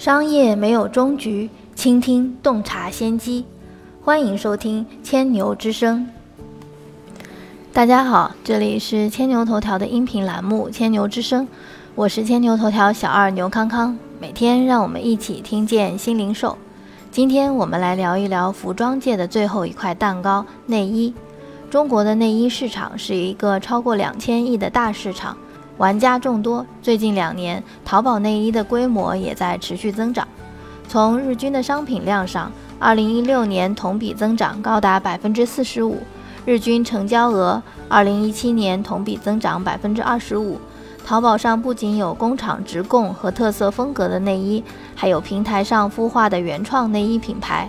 商业没有终局，倾听洞察先机。欢迎收听千牛之声。大家好，这里是千牛头条的音频栏目《千牛之声》，我是千牛头条小二牛康康。每天让我们一起听见新零售。今天我们来聊一聊服装界的最后一块蛋糕——内衣。中国的内衣市场是一个超过两千亿的大市场。玩家众多，最近两年，淘宝内衣的规模也在持续增长。从日均的商品量上，二零一六年同比增长高达百分之四十五，日均成交额二零一七年同比增长百分之二十五。淘宝上不仅有工厂直供和特色风格的内衣，还有平台上孵化的原创内衣品牌。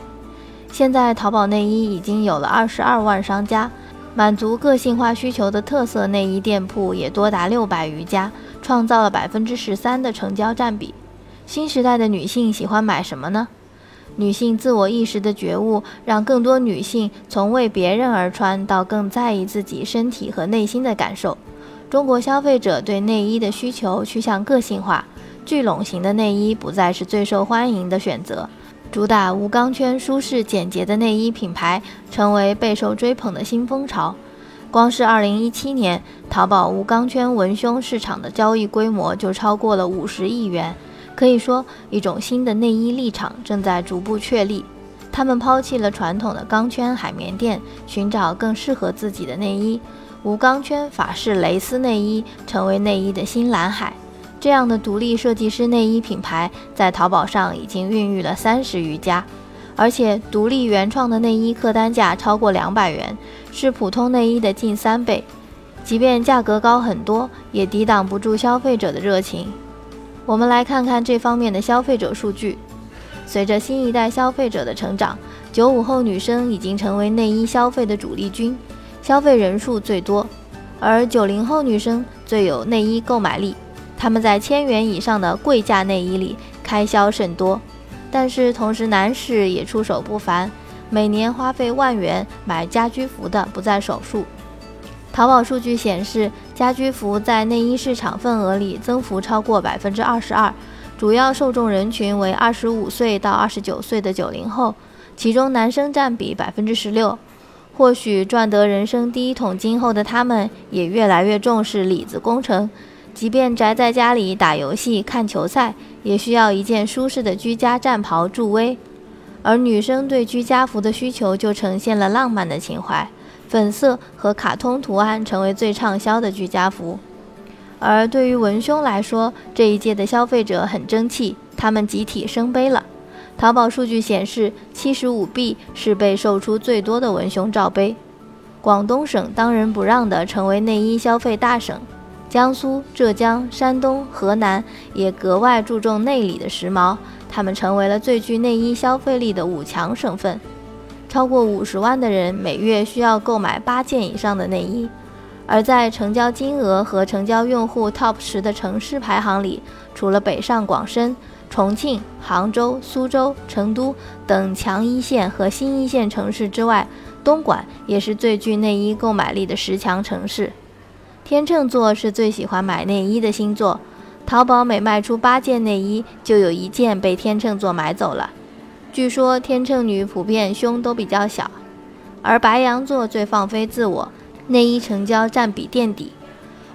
现在，淘宝内衣已经有了二十二万商家。满足个性化需求的特色内衣店铺也多达六百余家，创造了百分之十三的成交占比。新时代的女性喜欢买什么呢？女性自我意识的觉悟，让更多女性从为别人而穿到更在意自己身体和内心的感受。中国消费者对内衣的需求趋向个性化，聚拢型的内衣不再是最受欢迎的选择。主打无钢圈、舒适简洁的内衣品牌，成为备受追捧的新风潮。光是2017年，淘宝无钢圈文胸市场的交易规模就超过了50亿元。可以说，一种新的内衣立场正在逐步确立。他们抛弃了传统的钢圈海绵垫，寻找更适合自己的内衣。无钢圈法式蕾丝内衣成为内衣的新蓝海。这样的独立设计师内衣品牌在淘宝上已经孕育了三十余家，而且独立原创的内衣客单价超过两百元，是普通内衣的近三倍。即便价格高很多，也抵挡不住消费者的热情。我们来看看这方面的消费者数据。随着新一代消费者的成长，九五后女生已经成为内衣消费的主力军，消费人数最多，而九零后女生最有内衣购买力。他们在千元以上的贵价内衣里开销甚多，但是同时男士也出手不凡，每年花费万元买家居服的不在少数。淘宝数据显示，家居服在内衣市场份额里增幅超过百分之二十二，主要受众人群为二十五岁到二十九岁的九零后，其中男生占比百分之十六。或许赚得人生第一桶金后的他们，也越来越重视里子工程。即便宅在家里打游戏、看球赛，也需要一件舒适的居家战袍助威。而女生对居家服的需求就呈现了浪漫的情怀，粉色和卡通图案成为最畅销的居家服。而对于文胸来说，这一届的消费者很争气，他们集体升杯了。淘宝数据显示，七十五 B 是被售出最多的文胸罩杯。广东省当仁不让地成为内衣消费大省。江苏、浙江、山东、河南也格外注重内里的时髦，他们成为了最具内衣消费力的五强省份。超过五十万的人每月需要购买八件以上的内衣，而在成交金额和成交用户 TOP 十的城市排行里，除了北上广深、重庆、杭州、苏州、成都等强一线和新一线城市之外，东莞也是最具内衣购买力的十强城市。天秤座是最喜欢买内衣的星座，淘宝每卖出八件内衣，就有一件被天秤座买走了。据说天秤女普遍胸都比较小，而白羊座最放飞自我，内衣成交占比垫底。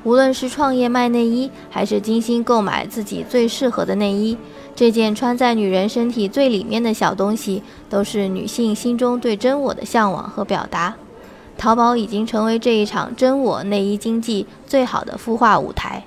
无论是创业卖内衣，还是精心购买自己最适合的内衣，这件穿在女人身体最里面的小东西，都是女性心中对真我的向往和表达。淘宝已经成为这一场真我内衣经济最好的孵化舞台。